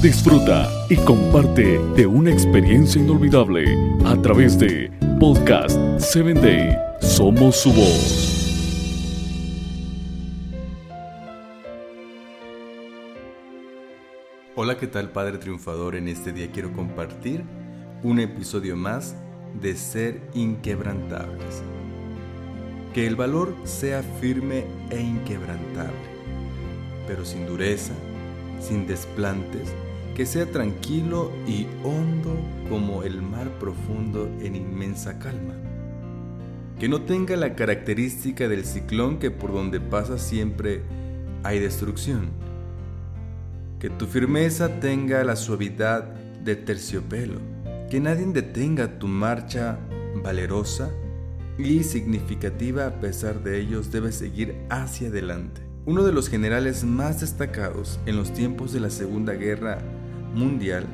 Disfruta y comparte de una experiencia inolvidable a través de Podcast 7 Day. Somos su voz. Hola, ¿qué tal Padre Triunfador? En este día quiero compartir un episodio más de Ser Inquebrantables. Que el valor sea firme e inquebrantable, pero sin dureza, sin desplantes, que sea tranquilo y hondo como el mar profundo en inmensa calma. Que no tenga la característica del ciclón que por donde pasa siempre hay destrucción. Que tu firmeza tenga la suavidad de terciopelo. Que nadie detenga tu marcha valerosa y significativa a pesar de ellos debe seguir hacia adelante. Uno de los generales más destacados en los tiempos de la Segunda Guerra Mundial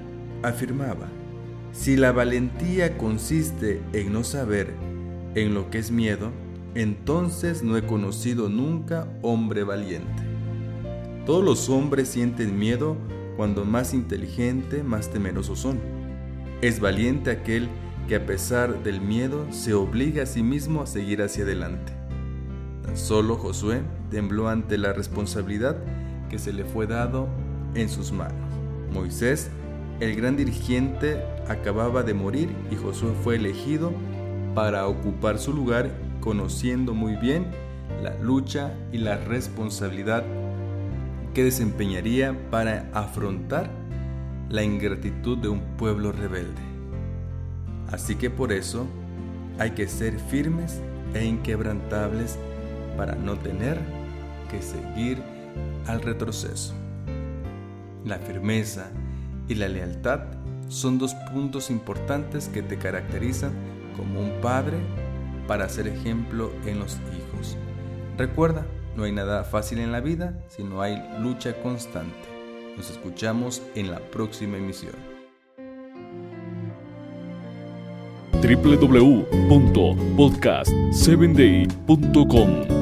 afirmaba, si la valentía consiste en no saber en lo que es miedo, entonces no he conocido nunca hombre valiente. Todos los hombres sienten miedo cuando más inteligente, más temerosos son. Es valiente aquel que a pesar del miedo se obliga a sí mismo a seguir hacia adelante. Tan solo Josué tembló ante la responsabilidad que se le fue dado en sus manos. Moisés, el gran dirigente, acababa de morir y Josué fue elegido para ocupar su lugar conociendo muy bien la lucha y la responsabilidad que desempeñaría para afrontar la ingratitud de un pueblo rebelde. Así que por eso hay que ser firmes e inquebrantables para no tener que seguir al retroceso. La firmeza y la lealtad son dos puntos importantes que te caracterizan como un padre para ser ejemplo en los hijos. Recuerda, no hay nada fácil en la vida si no hay lucha constante. Nos escuchamos en la próxima emisión. www.podcast7day.com